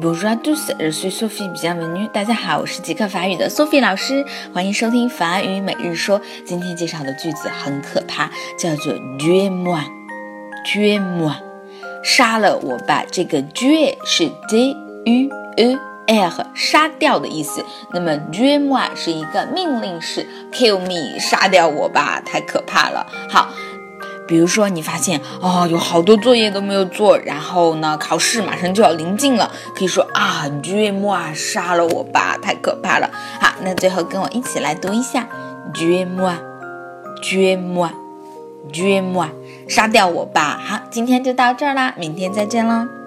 Bonjour à tous, je suis Sophie 比较美女。大家好，我是极客法语的 Sophie 老师，欢迎收听法语每日说。今天介绍的句子很可怕，叫做 “tue moi”，“tue moi”，杀了我吧。这个 “tue” 是 d u e r，杀掉的意思。那么 “tue moi” 是一个命令式，“kill me”，杀掉我吧，太可怕了。好。比如说，你发现哦，有好多作业都没有做，然后呢，考试马上就要临近了，可以说啊，tue moi，杀了我吧，太可怕了。好，那最后跟我一起来读一下，tue moi，tue moi，tue moi，杀掉我吧。好，今天就到这儿啦，明天再见喽。